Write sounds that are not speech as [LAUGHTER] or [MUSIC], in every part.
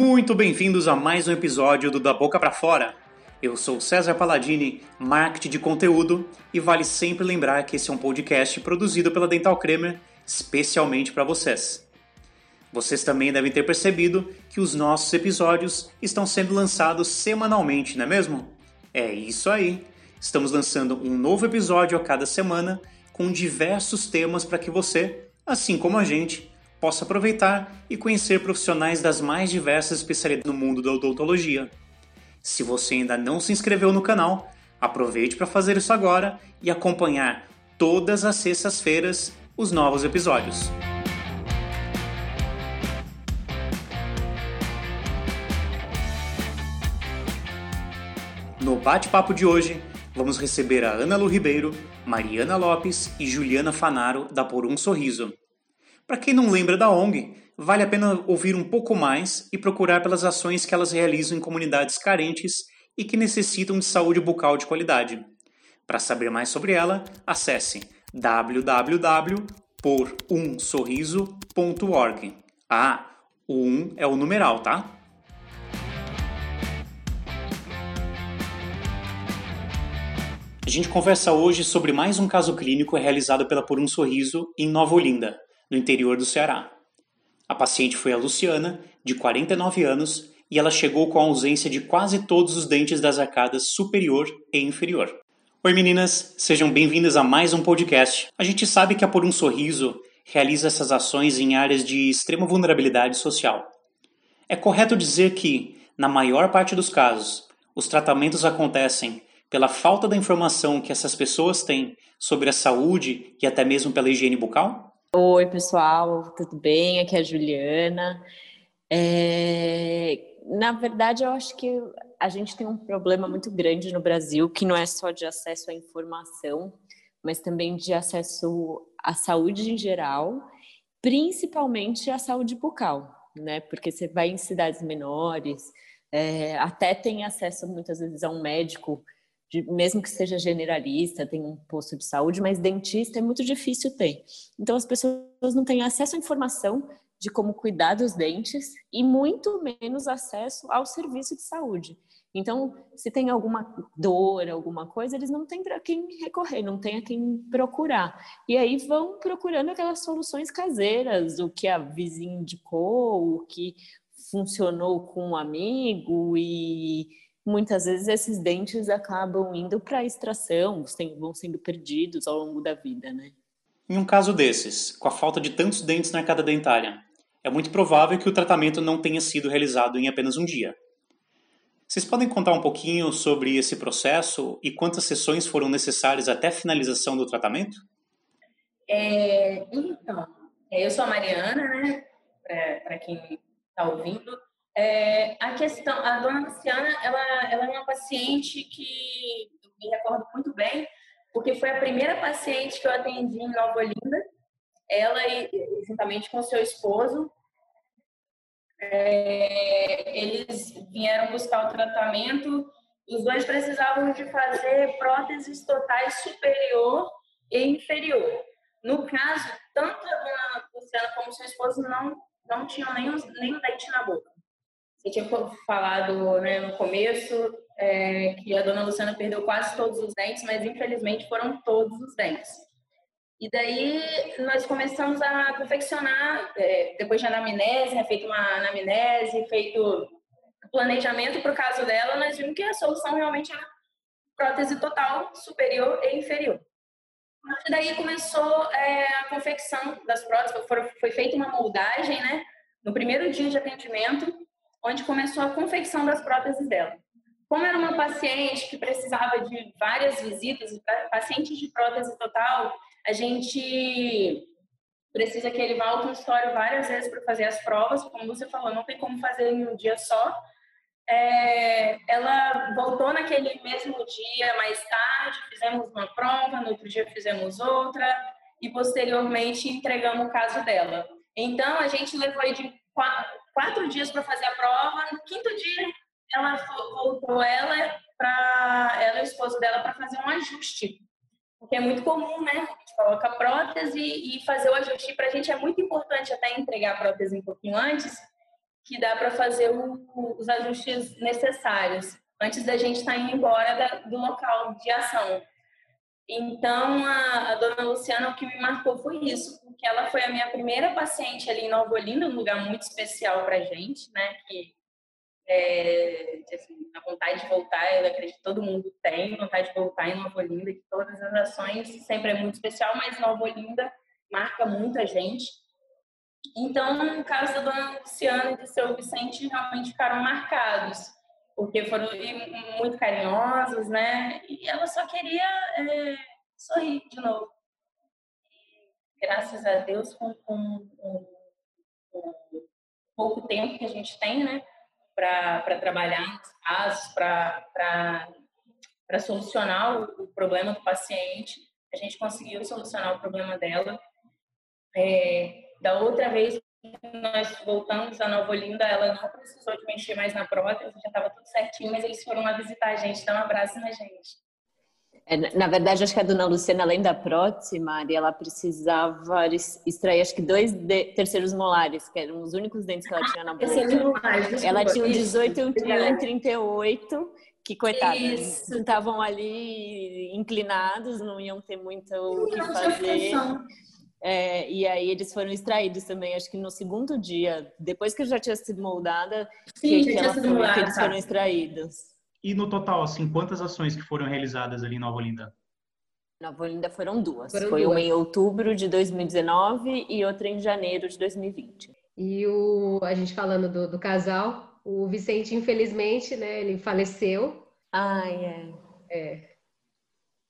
Muito bem-vindos a mais um episódio do Da Boca para Fora. Eu sou César Palladini, marketing de conteúdo, e vale sempre lembrar que esse é um podcast produzido pela Dental Cremer especialmente para vocês. Vocês também devem ter percebido que os nossos episódios estão sendo lançados semanalmente, não é mesmo? É isso aí. Estamos lançando um novo episódio a cada semana com diversos temas para que você, assim como a gente, possa aproveitar e conhecer profissionais das mais diversas especialidades no mundo da odontologia. Se você ainda não se inscreveu no canal, aproveite para fazer isso agora e acompanhar todas as sextas-feiras os novos episódios. No bate-papo de hoje, vamos receber a Ana Lu Ribeiro, Mariana Lopes e Juliana Fanaro da Por um Sorriso. Para quem não lembra da ONG, vale a pena ouvir um pouco mais e procurar pelas ações que elas realizam em comunidades carentes e que necessitam de saúde bucal de qualidade. Para saber mais sobre ela, acesse www.porumsorriso.org. Ah, o 1 é o numeral, tá? A gente conversa hoje sobre mais um caso clínico realizado pela Por um Sorriso em Nova Olinda, no interior do Ceará. A paciente foi a Luciana, de 49 anos, e ela chegou com a ausência de quase todos os dentes das arcadas superior e inferior. Oi meninas, sejam bem-vindas a mais um podcast. A gente sabe que a Por um Sorriso realiza essas ações em áreas de extrema vulnerabilidade social. É correto dizer que, na maior parte dos casos, os tratamentos acontecem pela falta da informação que essas pessoas têm sobre a saúde e até mesmo pela higiene bucal? Oi, pessoal, tudo bem? Aqui é a Juliana. É... Na verdade, eu acho que a gente tem um problema muito grande no Brasil, que não é só de acesso à informação, mas também de acesso à saúde em geral, principalmente à saúde bucal, né? Porque você vai em cidades menores, é... até tem acesso muitas vezes a um médico de, mesmo que seja generalista, tem um posto de saúde, mas dentista é muito difícil ter. Então as pessoas não têm acesso à informação de como cuidar dos dentes e muito menos acesso ao serviço de saúde. Então, se tem alguma dor, alguma coisa, eles não têm para quem recorrer, não tem a quem procurar. E aí vão procurando aquelas soluções caseiras, o que a vizinha indicou, o que funcionou com um amigo e muitas vezes esses dentes acabam indo para extração, vão sendo perdidos ao longo da vida, né? Em um caso desses, com a falta de tantos dentes na arcada dentária, é muito provável que o tratamento não tenha sido realizado em apenas um dia. Vocês podem contar um pouquinho sobre esse processo e quantas sessões foram necessárias até a finalização do tratamento? É, então, eu sou a Mariana, né? Para quem está ouvindo. É, a questão, a dona Luciana, ela, ela é uma paciente que eu me recordo muito bem, porque foi a primeira paciente que eu atendi em Nova Olinda, ela juntamente com seu esposo, é, eles vieram buscar o tratamento, os dois precisavam de fazer próteses totais superior e inferior. No caso, tanto a dona Luciana como seu esposo não, não tinham nenhum, nenhum dente na boca. Você tinha falado né, no começo é, que a dona Luciana perdeu quase todos os dentes, mas infelizmente foram todos os dentes. E daí nós começamos a confeccionar, é, depois de anamnese, é feito uma anamnese, feito planejamento para o caso dela, nós vimos que a solução realmente era prótese total, superior e inferior. E daí começou é, a confecção das próteses, foi, foi feita uma moldagem, né? No primeiro dia de atendimento, onde começou a confecção das próteses dela. Como era uma paciente que precisava de várias visitas, paciente de prótese total, a gente precisa que ele vá ao consultório várias vezes para fazer as provas, como você falou, não tem como fazer em um dia só. É, ela voltou naquele mesmo dia, mais tarde, fizemos uma prova, no outro dia fizemos outra, e posteriormente entregamos o caso dela. Então, a gente levou de quatro dias para fazer a prova. No quinto dia, ela voltou ela para ela e o esposo dela para fazer um ajuste, porque é muito comum, né? A gente coloca prótese e fazer o ajuste. Para a gente é muito importante até entregar a prótese um pouquinho antes, que dá para fazer o, os ajustes necessários antes da gente estar tá indo embora da, do local de ação. Então, a, a, dona Luciana, o que me marcou foi isso, porque ela foi a minha primeira paciente ali em Nova Olinda, um lugar muito especial para gente, né? Que é, assim, a vontade de voltar, eu acredito que todo mundo tem vontade de voltar em Nova Olinda, que todas as ações sempre é muito especial, mas Nova Olinda marca muita gente. Então, no caso da dona Luciana e do seu Vicente, realmente ficaram marcados porque foram muito carinhosos, né? E ela só queria é, sorrir de novo. Graças a Deus, com, com, com, pouco tempo que a gente tem, né? Para trabalhar nos casos, para solucionar o, o, problema do paciente, a gente conseguiu solucionar o problema dela. É, da outra vez nós voltamos a Nova Olinda, ela não precisou de mexer mais na prótese, já estava tudo certinho, mas eles foram lá visitar a gente, dar um abraço na gente. É, na verdade, acho que a dona Luciana, além da prótese, Mari, ela precisava extrair, acho que dois terceiros molares, que eram os únicos dentes que ela tinha na boca. Molares, ela tinha um 18 e um 38, que coitados, estavam ali inclinados, não iam ter muito o que fazer. É, e aí eles foram extraídos também, acho que no segundo dia, depois que já tinha sido moldada, Sim, que, que, ela foi, moldada, que eles foram extraídos. E no total, assim, quantas ações que foram realizadas ali em Nova Olinda? Nova Olinda foram duas. Foram foi duas. uma em outubro de 2019 e outra em janeiro de 2020. E o, a gente falando do, do casal, o Vicente, infelizmente, né, ele faleceu. Ai, é.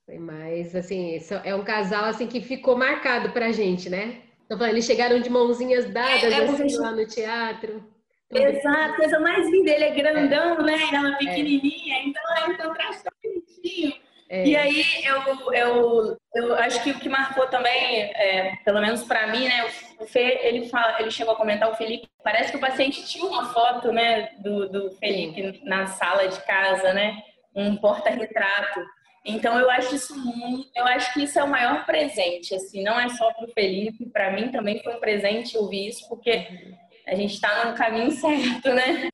É, mas, assim, é um casal assim que ficou marcado pra gente, né? Então, falando, eles chegaram de mãozinhas dadas é, é assim, lá no teatro. Exato, a coisa mais linda, ele é grandão, é. né? Ela é pequenininha, é. então é um contraste tão bonitinho. É. E aí, eu, eu, eu acho que o que marcou também, é, pelo menos para mim, né? O Fê, ele, fala, ele chegou a comentar, o Felipe, parece que o paciente tinha uma foto, né? Do, do Felipe na sala de casa, né? Um porta-retrato. Então eu acho isso muito, eu acho que isso é o maior presente, assim, não é só para o Felipe, para mim também foi um presente ouvir isso, porque a gente está no caminho certo, né?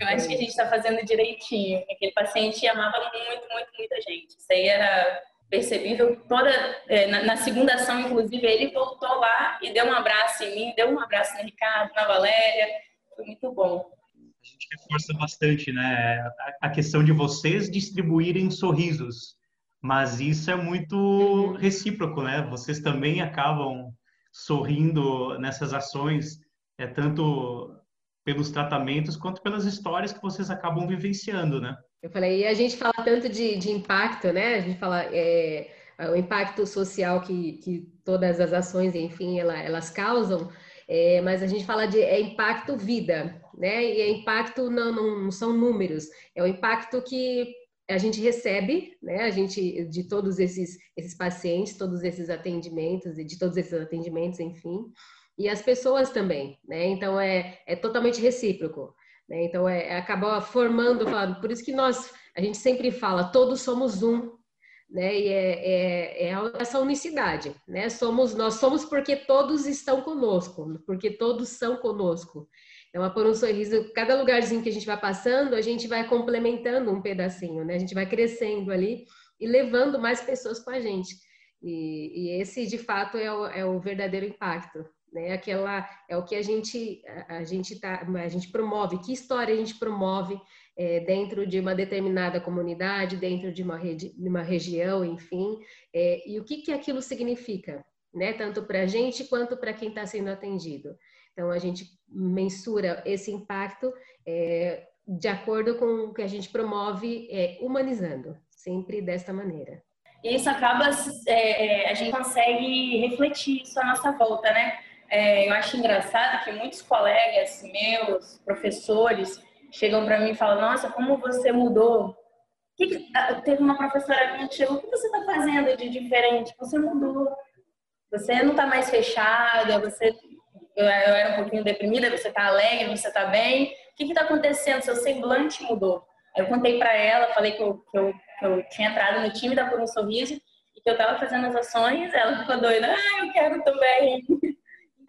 Eu acho que a gente está fazendo direitinho. Aquele paciente amava muito, muito, muita gente. Isso aí era percebível. Toda é, na, na, segunda ação, inclusive, ele voltou lá e deu um abraço em mim, deu um abraço no Ricardo, na Valéria. Foi muito bom. A gente reforça bastante, né? A questão de vocês distribuírem sorrisos mas isso é muito recíproco, né? Vocês também acabam sorrindo nessas ações, é tanto pelos tratamentos quanto pelas histórias que vocês acabam vivenciando, né? Eu falei, e a gente fala tanto de, de impacto, né? A gente fala é, o impacto social que, que todas as ações, enfim, ela, elas causam, é, mas a gente fala de é impacto vida, né? E é impacto não, não são números, é o impacto que a gente recebe, né, a gente, de todos esses, esses pacientes, todos esses atendimentos, e de todos esses atendimentos, enfim, e as pessoas também, né, então é, é totalmente recíproco, né, então é, é formando, falando, por isso que nós, a gente sempre fala, todos somos um, né, e é, é, é essa unicidade, né, somos, nós somos porque todos estão conosco, porque todos são conosco, então, a Por um Sorriso, cada lugarzinho que a gente vai passando, a gente vai complementando um pedacinho, né? A gente vai crescendo ali e levando mais pessoas com a gente. E, e esse, de fato, é o, é o, verdadeiro impacto, né? Aquela é o que a gente a, gente tá, a gente promove, que história a gente promove é, dentro de uma determinada comunidade, dentro de uma, rede, de uma região, enfim, é, e o que que aquilo significa, né? Tanto para a gente quanto para quem está sendo atendido. Então, a gente mensura esse impacto é, de acordo com o que a gente promove, é, humanizando, sempre desta maneira. E isso acaba, é, é, a gente consegue refletir isso à nossa volta, né? É, eu acho engraçado que muitos colegas meus, professores, chegam para mim e falam: Nossa, como você mudou. Que que, ah, teve uma professora minha que chegou: O que você está fazendo de diferente? Você mudou. Você não está mais fechada, você eu, era um pouquinho deprimida, você tá alegre, você tá bem, o que que tá acontecendo? Seu semblante mudou. Eu contei para ela, falei que eu, que, eu, que eu tinha entrado no time da Por um Sorriso e que eu tava fazendo as ações, ela ficou doida, ah, eu quero também. [LAUGHS]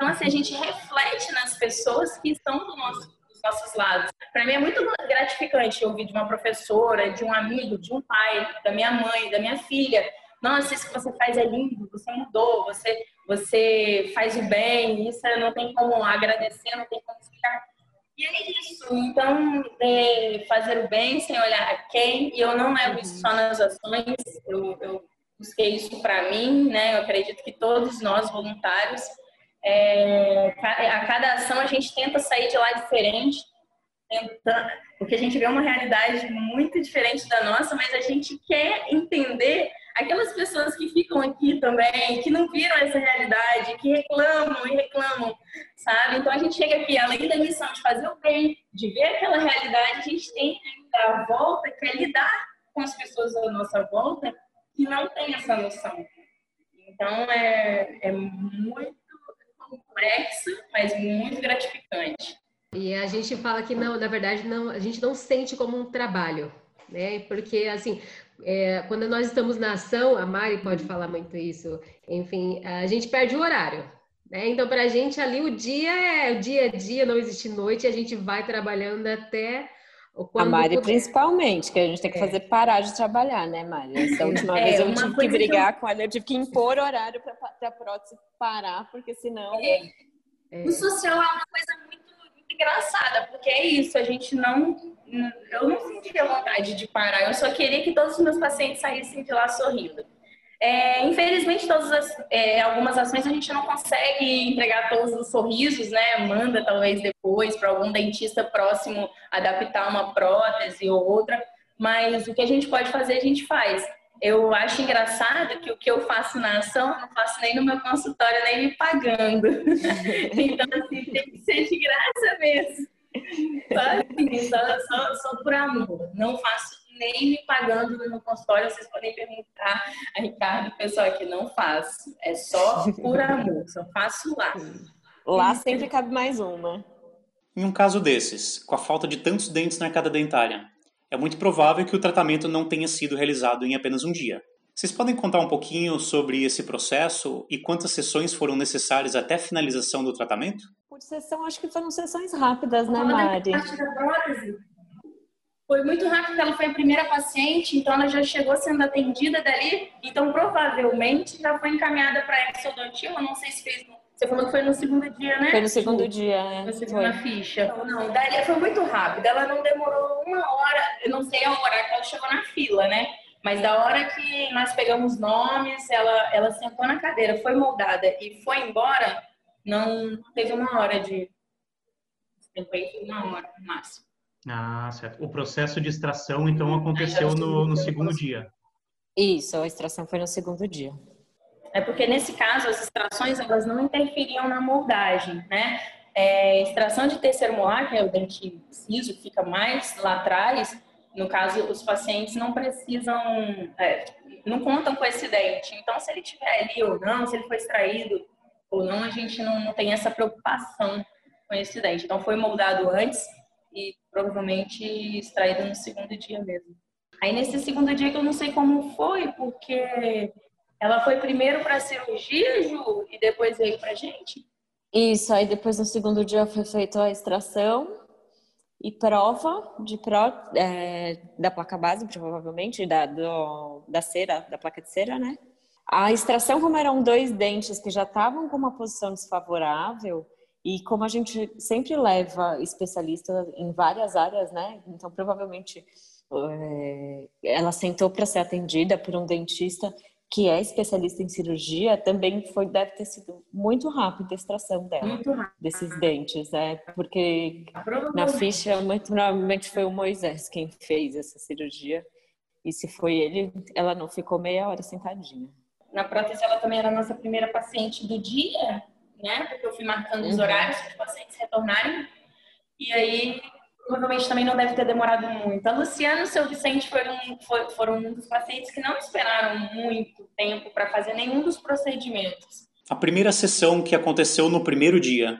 Então, assim, a gente reflete nas pessoas que estão do nosso, nossos lados. Para mim é muito gratificante ouvir de uma professora, de um amigo, de um pai, da minha mãe, da minha filha. Nossa, isso que você faz é lindo, você mudou, você, você faz o bem, isso não tem como agradecer, não tem como explicar. E é isso. Então, é fazer o bem sem olhar a quem, e eu não levo isso só nas ações, eu, eu busquei isso para mim, né? Eu acredito que todos nós, voluntários, é, a cada ação a gente tenta sair de lá diferente, porque a gente vê uma realidade muito diferente da nossa, mas a gente quer entender aquelas pessoas que ficam aqui também, que não viram essa realidade, que reclamam e reclamam, sabe? Então a gente chega aqui, além da missão de fazer o bem, de ver aquela realidade, a gente tem a volta, que é lidar com as pessoas à nossa volta que não tem essa noção. Então é, é muito complexo, mas muito gratificante. E a gente fala que não, na verdade, não, a gente não sente como um trabalho, né? Porque assim, é, quando nós estamos na ação, a Mari pode falar muito isso. Enfim, a gente perde o horário. Né? Então, para a gente ali o dia é o dia a dia, não existe noite, a gente vai trabalhando até a Mari, principalmente, que a gente tem que é. fazer parar de trabalhar, né, Mari? Essa [LAUGHS] última é, vez eu tive que brigar com ela, eu tive que impor horário para a prótese parar, porque senão. É. É. O social é uma coisa muito, muito, engraçada, porque é isso, a gente não. Eu não sentia vontade de parar, eu só queria que todos os meus pacientes saíssem de lá sorrindo. É, infelizmente, todas as, é, algumas ações a gente não consegue entregar todos os sorrisos, né? Manda talvez depois para algum dentista próximo adaptar uma prótese ou outra, mas o que a gente pode fazer, a gente faz. Eu acho engraçado que o que eu faço na ação, eu não faço nem no meu consultório, nem me pagando. [LAUGHS] então, assim, tem que ser de graça mesmo. Só assim, só, só, só por amor. Não faço nem me pagando no consultório, vocês podem perguntar a Ricardo, pessoal aqui não faço. É só por amor, só faço lá. Lá sempre cabe mais uma. Em um caso desses, com a falta de tantos dentes na arcada dentária, é muito provável que o tratamento não tenha sido realizado em apenas um dia. Vocês podem contar um pouquinho sobre esse processo e quantas sessões foram necessárias até a finalização do tratamento? Por sessão, acho que foram sessões rápidas, né, Mari? Foi muito rápido, ela foi a primeira paciente, então ela já chegou sendo atendida dali, então provavelmente já foi encaminhada para exodontia, eu não sei se fez você falou que foi no segundo dia, né? Foi no segundo dia, né? Na segunda foi. ficha. Então, não, dali foi muito rápido. Ela não demorou uma hora, eu não sei a hora que ela chegou na fila, né? Mas da hora que nós pegamos nomes, ela, ela sentou na cadeira, foi moldada e foi embora, não teve uma hora de. Depois uma hora no máximo. Ah, certo. O processo de extração, então, aconteceu no, no segundo dia. Isso, a extração foi no segundo dia. É porque, nesse caso, as extrações, elas não interferiam na moldagem, né? É, extração de terceiro molar, que é o dente ciso, que fica mais lá atrás, no caso, os pacientes não precisam, é, não contam com esse dente. Então, se ele tiver ali ou não, se ele foi extraído ou não, a gente não, não tem essa preocupação com esse dente. Então, foi moldado antes e provavelmente extraído no segundo dia mesmo. Aí nesse segundo dia que eu não sei como foi, porque ela foi primeiro para a cirurgia, Ju, e depois veio para gente? Isso, aí depois no segundo dia foi feita a extração e prova de pro, é, da placa base, provavelmente, da, do, da cera, da placa de cera, né? A extração, como eram dois dentes que já estavam com uma posição desfavorável, e como a gente sempre leva especialista em várias áreas, né? Então, provavelmente, é, ela sentou para ser atendida por um dentista que é especialista em cirurgia, também foi deve ter sido muito rápida a extração dela, desses dentes, né? Porque na ficha, muito provavelmente foi o Moisés quem fez essa cirurgia. E se foi ele, ela não ficou meia hora sentadinha. Na prótese, ela também era a nossa primeira paciente do dia, né? Porque eu fui marcando os uhum. horários para os pacientes retornarem. E aí, provavelmente também não deve ter demorado muito. A Luciana e o seu Vicente foram, foram um dos pacientes que não esperaram muito tempo para fazer nenhum dos procedimentos. A primeira sessão que aconteceu no primeiro dia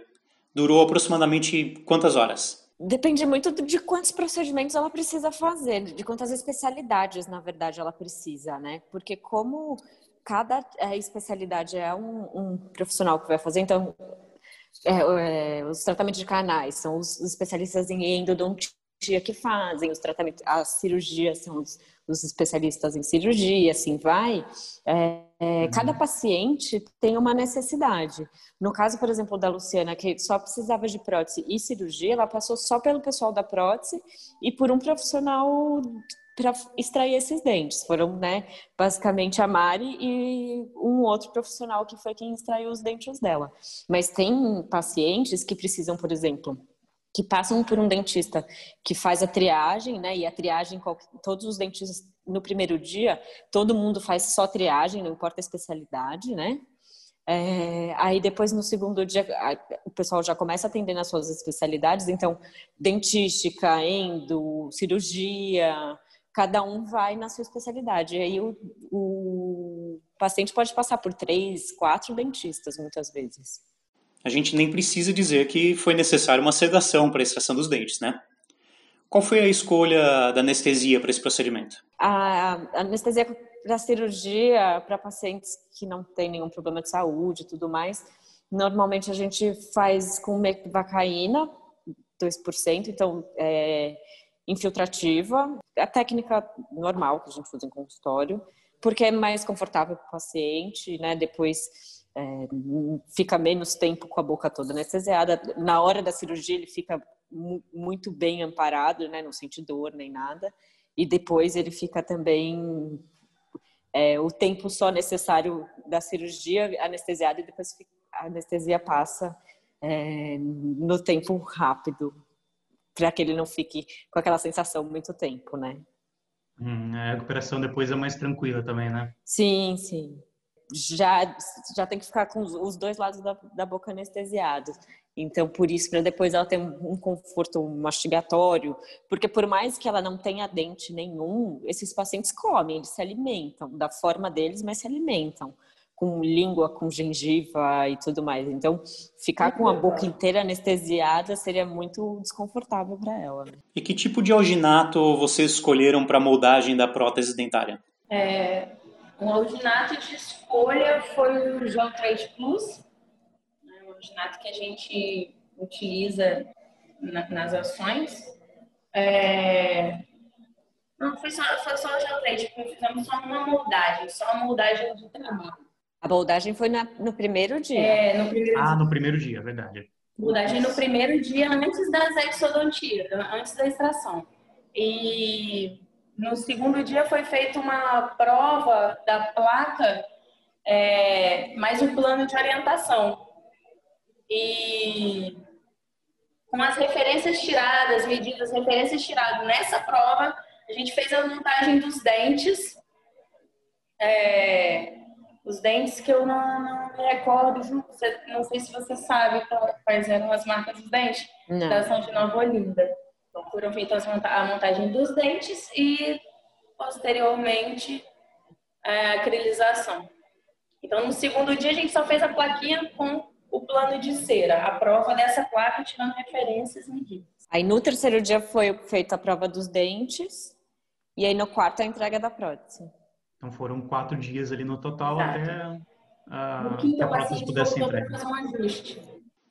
durou aproximadamente quantas horas? Depende muito de quantos procedimentos ela precisa fazer, de quantas especialidades, na verdade, ela precisa, né? Porque como cada é, especialidade é um, um, profissional que vai fazer, então é, é, os tratamentos de canais, são os, os especialistas em endodontia que fazem os tratamentos, as cirurgias são os, os especialistas em cirurgia, assim vai. É, é, uhum. cada paciente tem uma necessidade. No caso, por exemplo, da Luciana, que só precisava de prótese e cirurgia, ela passou só pelo pessoal da prótese e por um profissional para extrair esses dentes. Foram, né, basicamente a Mari e um outro profissional que foi quem extraiu os dentes dela. Mas tem pacientes que precisam, por exemplo, que passam por um dentista que faz a triagem, né? E a triagem, todos os dentistas no primeiro dia, todo mundo faz só triagem, não importa a especialidade, né? É, aí depois no segundo dia o pessoal já começa a atender nas suas especialidades, então dentística, endo, cirurgia, cada um vai na sua especialidade. E aí o, o paciente pode passar por três, quatro dentistas muitas vezes a gente nem precisa dizer que foi necessária uma sedação para a extração dos dentes, né? Qual foi a escolha da anestesia para esse procedimento? A anestesia para cirurgia para pacientes que não têm nenhum problema de saúde e tudo mais, normalmente a gente faz com mevacaína, 2%, então é infiltrativa, a técnica normal que a gente usa em consultório, porque é mais confortável para o paciente, né? Depois é, fica menos tempo com a boca toda anestesiada. Na hora da cirurgia, ele fica muito bem amparado, né? Não sente dor nem nada. E depois ele fica também é, o tempo só necessário da cirurgia anestesiado e depois a anestesia passa é, no tempo rápido para que ele não fique com aquela sensação muito tempo, né? Hum, a recuperação depois é mais tranquila também, né? Sim, sim já, já tem que ficar com os, os dois lados da, da, boca anestesiados. Então, por isso, para depois ela ter um, um conforto mastigatório, porque por mais que ela não tenha dente nenhum, esses pacientes comem, eles se alimentam, da forma deles, mas se alimentam com língua, com gengiva e tudo mais. Então, ficar com a boca inteira anestesiada seria muito desconfortável para ela. Né? E que tipo de alginato vocês escolheram para a moldagem da prótese dentária? É, um alginato de escolha foi o João 3 Plus, né, um alginato que a gente utiliza na, nas ações. É... Não, foi só, foi só o João 3, tipo, fizemos só uma moldagem, só a moldagem do trabalho. A moldagem foi na, no primeiro dia? É, no primeiro ah, dia. no primeiro dia, é verdade. Moldagem no primeiro dia, antes da exodontia, antes da extração. E no segundo dia foi feita uma prova da placa, é, mais um plano de orientação. E com as referências tiradas, medidas, referências tiradas nessa prova, a gente fez a montagem dos dentes. É, os dentes que eu não, não me recordo, não sei se você sabe quais eram as marcas dos dentes, não. da São de Nova Olinda. Então, foram feitas a montagem dos dentes e, posteriormente, a acrilização. Então, no segundo dia, a gente só fez a plaquinha com o plano de cera, a prova dessa placa, tirando referências e medidas. Aí, no terceiro dia, foi feita a prova dos dentes, e aí, no quarto, a entrega da prótese. Então, foram quatro dias ali no total Exato. até a, no quinto, a prótese pudesse entregar. Um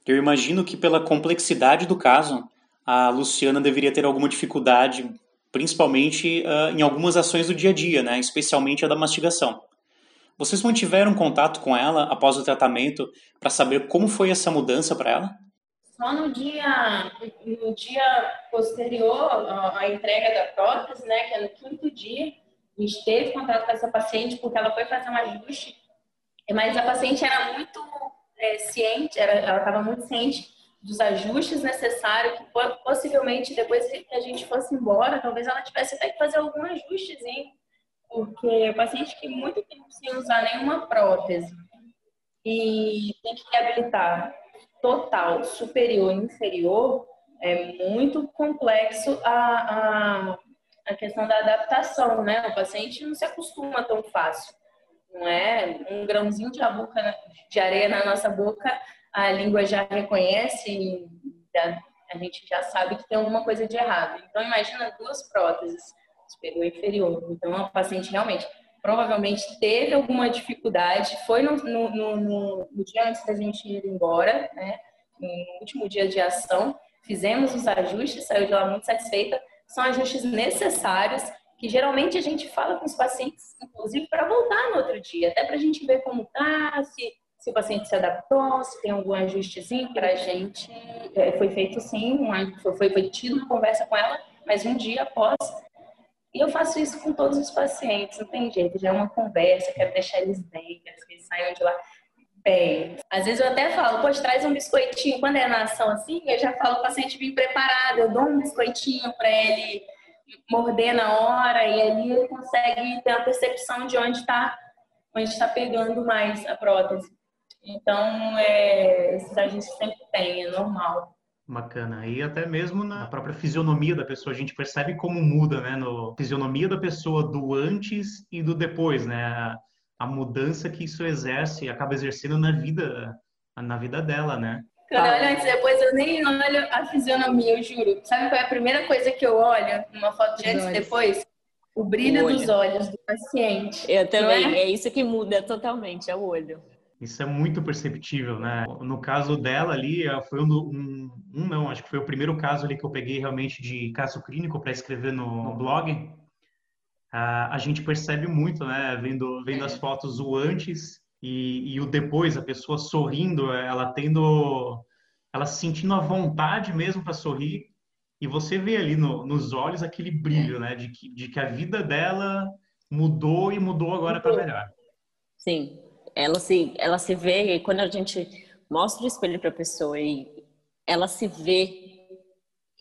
Eu imagino que, pela complexidade do caso, a Luciana deveria ter alguma dificuldade, principalmente uh, em algumas ações do dia a dia, né? especialmente a da mastigação. Vocês mantiveram contato com ela após o tratamento para saber como foi essa mudança para ela? Só no dia, no dia posterior à entrega da prótese, né, que é no quinto dia, a gente teve contato com essa paciente porque ela foi fazer um ajuste, mas a paciente era muito é, ciente, era, ela estava muito ciente dos ajustes necessários, que possivelmente depois que a gente fosse embora, talvez ela tivesse até que fazer algum ajustezinho, porque o paciente que muito tempo sem usar nenhuma prótese e tem que reabilitar total, superior e inferior, é muito complexo a, a, a questão da adaptação, né? O paciente não se acostuma tão fácil. Não é um grãozinho de, de areia na nossa boca a língua já reconhece e a gente já sabe que tem alguma coisa de errado. Então, imagina duas próteses, superior e inferior. Então, a paciente realmente, provavelmente teve alguma dificuldade, foi no, no, no, no dia antes da gente ir embora, né? no último dia de ação, fizemos os ajustes, saiu de lá muito satisfeita. São ajustes necessários que geralmente a gente fala com os pacientes, inclusive para voltar no outro dia, até para a gente ver como tá, se, se o paciente se adaptou, se tem algum ajustezinho para a gente. É, foi feito sim, um, foi, foi tido uma conversa com ela, mas um dia após. E eu faço isso com todos os pacientes, não tem jeito, já é uma conversa, quero deixar eles bem, quero que eles saiam de lá bem. Às vezes eu até falo, poxa, traz um biscoitinho. Quando é na ação assim, eu já falo o paciente vir preparado, eu dou um biscoitinho para ele morder na hora e ali ele consegue ter a percepção de onde está onde está pegando mais a prótese. Então, é, esses a gente sempre tem, é normal. Bacana. E até mesmo na própria fisionomia da pessoa, a gente percebe como muda, né? No fisionomia da pessoa do antes e do depois, né? A, mudança que isso exerce, acaba exercendo na vida, na vida dela, né? Quando eu olho antes e depois, eu nem olho a fisionomia, eu juro. Sabe qual é a primeira coisa que eu olho numa foto de antes e depois? O brilho o dos olhos do paciente. Eu também. É? é? isso que muda totalmente, é o olho. Isso é muito perceptível, né? No caso dela ali, eh, foi um, um, um, não, acho que foi o primeiro caso ali que eu peguei realmente de caso clínico para escrever no, no blog. Uh, a gente percebe muito, né? Vendo, vendo as fotos o antes e, e o depois, a pessoa sorrindo, ela tendo, ela sentindo a vontade mesmo para sorrir, e você vê ali no, nos olhos aquele brilho, né, de que, de que a vida dela mudou e mudou agora para melhor. Sim, ela se, ela se vê, e quando a gente mostra o espelho para a pessoa e ela se vê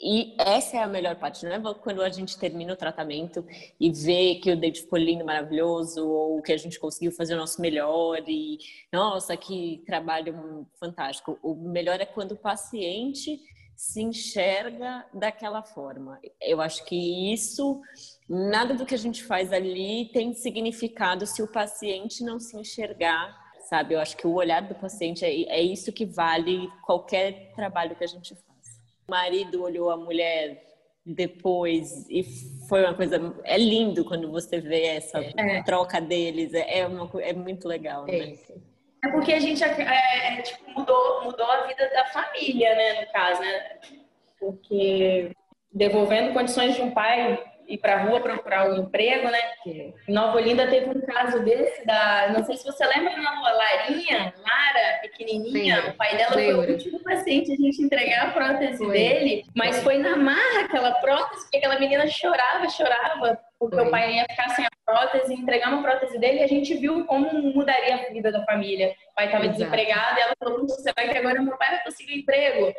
e essa é a melhor parte, não é quando a gente termina o tratamento e vê que o dente ficou lindo, maravilhoso, ou que a gente conseguiu fazer o nosso melhor e, nossa, que trabalho fantástico. O melhor é quando o paciente se enxerga daquela forma. Eu acho que isso, nada do que a gente faz ali tem significado se o paciente não se enxergar, sabe? Eu acho que o olhar do paciente é, é isso que vale qualquer trabalho que a gente faz marido olhou a mulher depois e foi uma coisa é lindo quando você vê essa é. troca deles é, é, uma, é muito legal né? é porque a gente é, é, tipo, mudou mudou a vida da família né no caso né porque devolvendo condições de um pai ir para a rua procurar um emprego, né? Em Nova Olinda teve um caso desse da, não sei se você lembra da rua Larinha, Lara, pequenininha, Sim, o pai dela foi o último paciente a gente entregar a prótese foi. dele, mas foi na marra aquela prótese, porque aquela menina chorava, chorava, porque foi. o pai ia ficar sem a prótese, entregar uma prótese dele e a gente viu como mudaria a vida da família. O pai estava desempregado e ela falou, você vai que agora meu pai vai conseguir um emprego.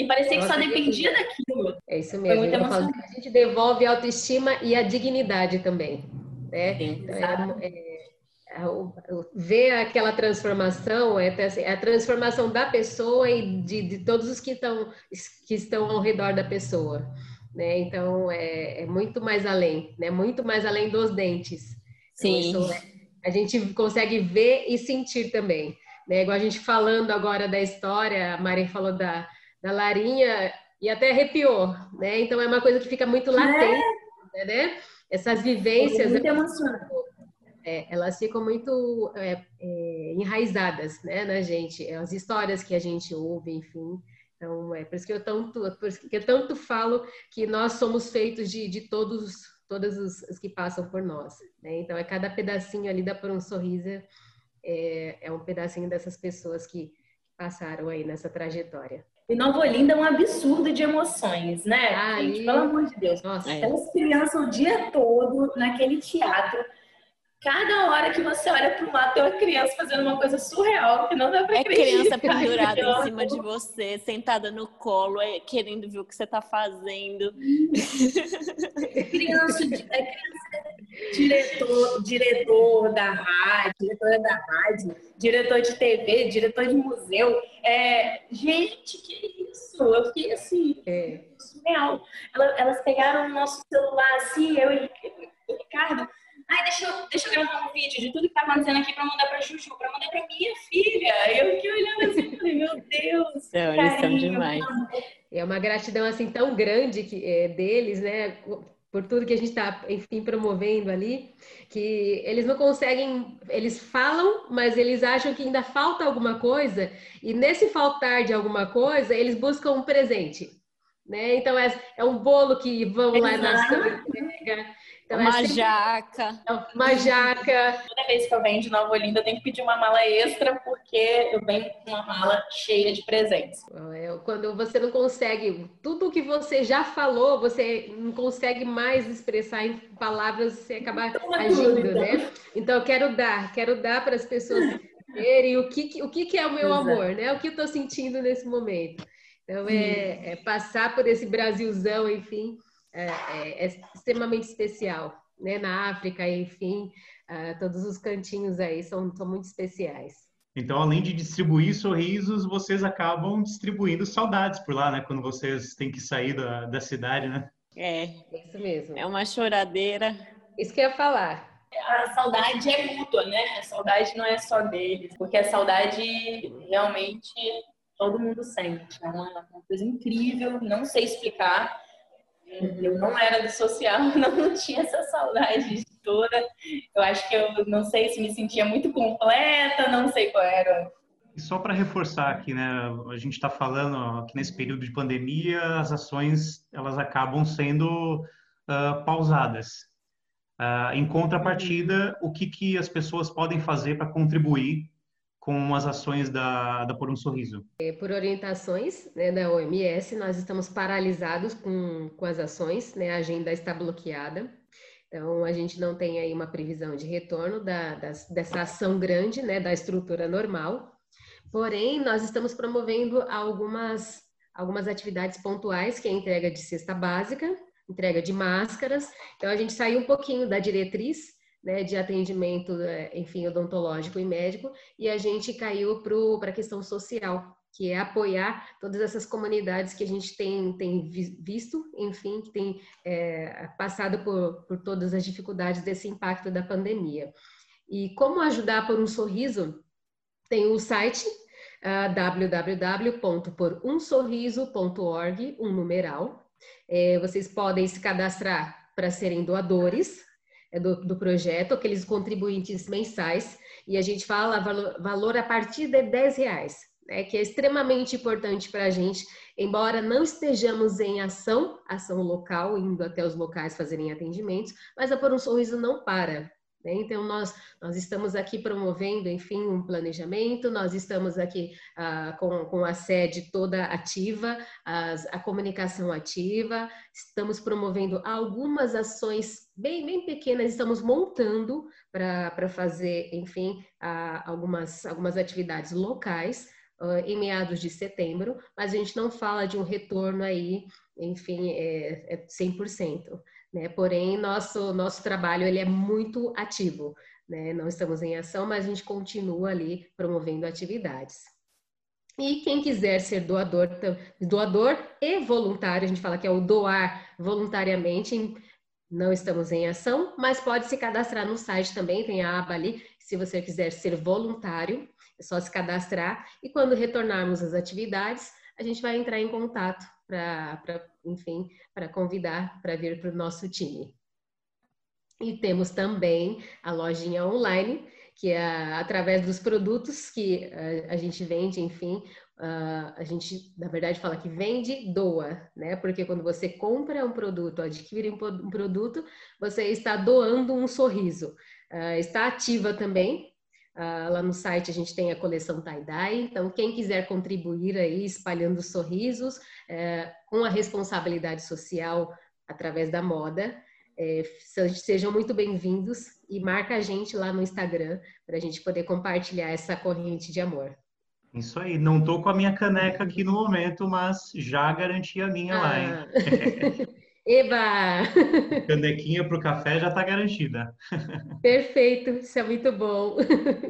E parecia Nossa, que só dependia daquilo. É isso mesmo. a gente devolve a autoestima e a dignidade também. Né? Sim, então, é, é, é, ver aquela transformação, é, assim, é, a transformação da pessoa e de, de todos os que estão, que estão ao redor da pessoa. Né? Então, é, é, muito mais além, né? muito mais além dos dentes. Então, Sim. Então, a gente consegue ver e sentir também. Né? Igual a gente falando agora da história, a Mari falou da, da Larinha e até arrepiou, né? Então é uma coisa que fica muito latente, é. né? Essas vivências. É muito emocionante. É, elas ficam muito é, é, enraizadas né, na gente, é, as histórias que a gente ouve, enfim. Então, é por isso que eu tanto, por isso que eu tanto falo que nós somos feitos de, de todos, todos os, os que passam por nós. Né? Então, é cada pedacinho ali dá por um sorriso, é, é um pedacinho dessas pessoas que passaram aí nessa trajetória. E Nova Olinda é um absurdo de emoções, né? Ah, Gente, pelo amor de Deus. Nossa, é. Aquelas crianças o dia todo naquele teatro. Cada hora que você olha para o lado, tem uma criança fazendo uma coisa surreal que não dá para é acreditar. É criança pendurada em cima de você, sentada no colo, é, querendo ver o que você está fazendo. É criança, é criança diretor, diretor da rádio, diretora da rádio, diretor de TV, diretor de museu. É, gente, que isso? Eu fiquei assim, é. surreal. Elas, elas pegaram o nosso celular assim, eu e o Ricardo. Ai, deixa eu, deixa eu gravar um vídeo de tudo que tá acontecendo aqui pra mandar pra Juju, pra mandar pra minha filha. Eu fiquei olhando assim, falei, meu Deus. Não, eles são demais. É uma gratidão assim tão grande que, é, deles, né? Por tudo que a gente está, enfim, promovendo ali, que eles não conseguem, eles falam, mas eles acham que ainda falta alguma coisa, e nesse faltar de alguma coisa, eles buscam um presente. Né? Então, é, é um bolo que vão lá na entrega, então, uma é sempre... jaca. Uma jaca. Toda vez que eu venho de Nova Olinda, eu tenho que pedir uma mala extra, porque eu venho com uma mala cheia de presentes. É, quando você não consegue, tudo que você já falou, você não consegue mais expressar em palavras, você acaba então, agindo, então. né? Então, eu quero dar, quero dar para as pessoas verem o que, o que, é o meu Exato. amor, né? O que eu estou sentindo nesse momento. Então, é, é passar por esse Brasilzão, enfim, é, é, é extremamente especial, né? Na África, enfim, uh, todos os cantinhos aí são, são muito especiais. Então, além de distribuir sorrisos, vocês acabam distribuindo saudades por lá, né? Quando vocês têm que sair da, da cidade, né? É, isso mesmo. É uma choradeira. Isso que eu ia falar. A saudade é mútua, né? A saudade não é só deles, porque a saudade realmente todo mundo sente. É uma, uma coisa incrível, não sei explicar. Eu não era do social, [LAUGHS] não tinha essa saudade toda. Eu acho que eu não sei se me sentia muito completa, não sei qual era. E só para reforçar aqui, né, a gente está falando que nesse período de pandemia as ações elas acabam sendo uh, pausadas. Uh, em contrapartida, o que, que as pessoas podem fazer para contribuir com as ações da, da Por um Sorriso? É, por orientações né, da OMS, nós estamos paralisados com, com as ações, né, a agenda está bloqueada. Então, a gente não tem aí uma previsão de retorno da, das, dessa ação grande, né, da estrutura normal. Porém, nós estamos promovendo algumas, algumas atividades pontuais, que é a entrega de cesta básica, entrega de máscaras. Então, a gente saiu um pouquinho da diretriz né, de atendimento, é, enfim, odontológico e médico, e a gente caiu para a questão social, que é apoiar todas essas comunidades que a gente tem, tem visto, enfim, que tem é, passado por, por todas as dificuldades desse impacto da pandemia. E como ajudar por um sorriso? Tem o site uh, www.porumsorriso.org, um numeral. É, vocês podem se cadastrar para serem doadores, do, do projeto, aqueles contribuintes mensais, e a gente fala valor, valor a partir de 10 reais, né, que é extremamente importante para a gente, embora não estejamos em ação, ação local, indo até os locais fazerem atendimentos, mas a Por um Sorriso não para? Então, nós, nós estamos aqui promovendo, enfim, um planejamento, nós estamos aqui ah, com, com a sede toda ativa, as, a comunicação ativa, estamos promovendo algumas ações bem, bem pequenas, estamos montando para fazer, enfim, ah, algumas, algumas atividades locais, Uh, em meados de setembro, mas a gente não fala de um retorno aí, enfim, é, é 100% né? Porém, nosso nosso trabalho ele é muito ativo, né? Não estamos em ação, mas a gente continua ali promovendo atividades. E quem quiser ser doador, doador e voluntário, a gente fala que é o doar voluntariamente, não estamos em ação, mas pode se cadastrar no site também, tem a aba ali, se você quiser ser voluntário, é só se cadastrar e quando retornarmos às atividades, a gente vai entrar em contato para, enfim, para convidar para vir para o nosso time. E temos também a lojinha online, que é através dos produtos que a, eh, a gente vende, enfim, uh, a gente, na verdade, fala que vende, doa, né? Porque quando você compra um produto, adquire um produto, você está doando um sorriso. Uh, está ativa também, Uh, lá no site a gente tem a coleção tie-dye, então quem quiser contribuir aí espalhando sorrisos uh, com a responsabilidade social através da moda, uh, sejam muito bem-vindos e marca a gente lá no Instagram para a gente poder compartilhar essa corrente de amor. Isso aí, não tô com a minha caneca aqui no momento, mas já garanti a minha ah. lá, hein? [LAUGHS] Eba! [LAUGHS] Canequinha para o café já está garantida. [LAUGHS] Perfeito, isso é muito bom.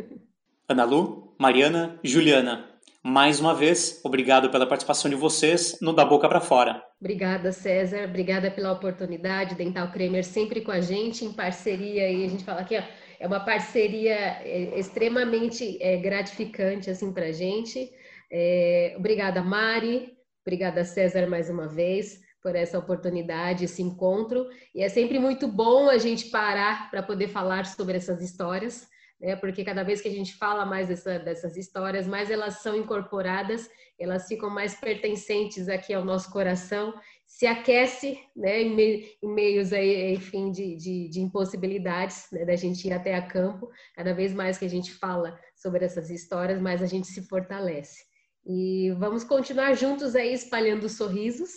[LAUGHS] Ana Lu, Mariana, Juliana, mais uma vez, obrigado pela participação de vocês no Da Boca para Fora. Obrigada, César. Obrigada pela oportunidade. Dental Kramer sempre com a gente, em parceria. E a gente fala aqui, ó, é uma parceria é, extremamente é, gratificante assim para a gente. É, obrigada, Mari. Obrigada, César, mais uma vez. Por essa oportunidade, esse encontro. E é sempre muito bom a gente parar para poder falar sobre essas histórias, né? Porque cada vez que a gente fala mais dessa, dessas histórias, mais elas são incorporadas, elas ficam mais pertencentes aqui ao nosso coração, se aquece, né? Em, em meios aí, enfim, de, de, de impossibilidades, né? Da gente ir até a campo. Cada vez mais que a gente fala sobre essas histórias, mais a gente se fortalece. E vamos continuar juntos aí espalhando sorrisos,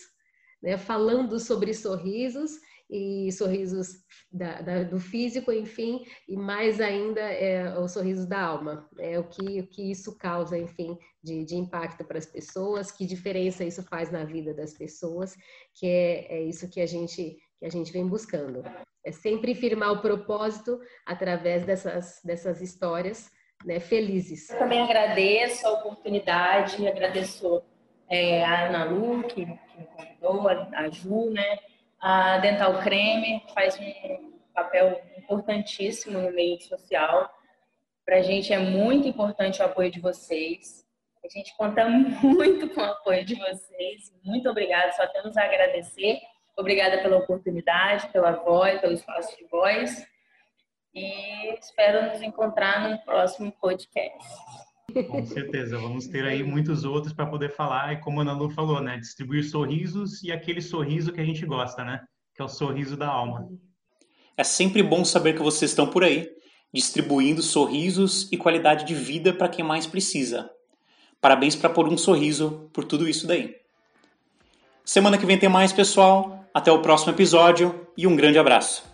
né? Falando sobre sorrisos e sorrisos da, da, do físico, enfim, e mais ainda é, o sorriso da alma. É o que, o que isso causa, enfim, de, de impacto para as pessoas, que diferença isso faz na vida das pessoas, que é, é isso que a gente que a gente vem buscando. É sempre firmar o propósito através dessas, dessas histórias né, felizes. Eu também agradeço a oportunidade, agradeço é, a Ana Lu, que, me convidou, a Ju, né? A Dental Creme faz um papel importantíssimo no meio social. Para a gente é muito importante o apoio de vocês. A gente conta [LAUGHS] muito com o apoio de vocês. Muito obrigada, só temos a agradecer. Obrigada pela oportunidade, pela voz, pelo espaço de voz. E espero nos encontrar no próximo podcast. Com certeza, vamos ter aí muitos outros para poder falar, e como a Ana Lu falou, né? Distribuir sorrisos e aquele sorriso que a gente gosta, né? Que é o sorriso da alma. É sempre bom saber que vocês estão por aí, distribuindo sorrisos e qualidade de vida para quem mais precisa. Parabéns para pôr um sorriso por tudo isso daí. Semana que vem tem mais, pessoal. Até o próximo episódio e um grande abraço.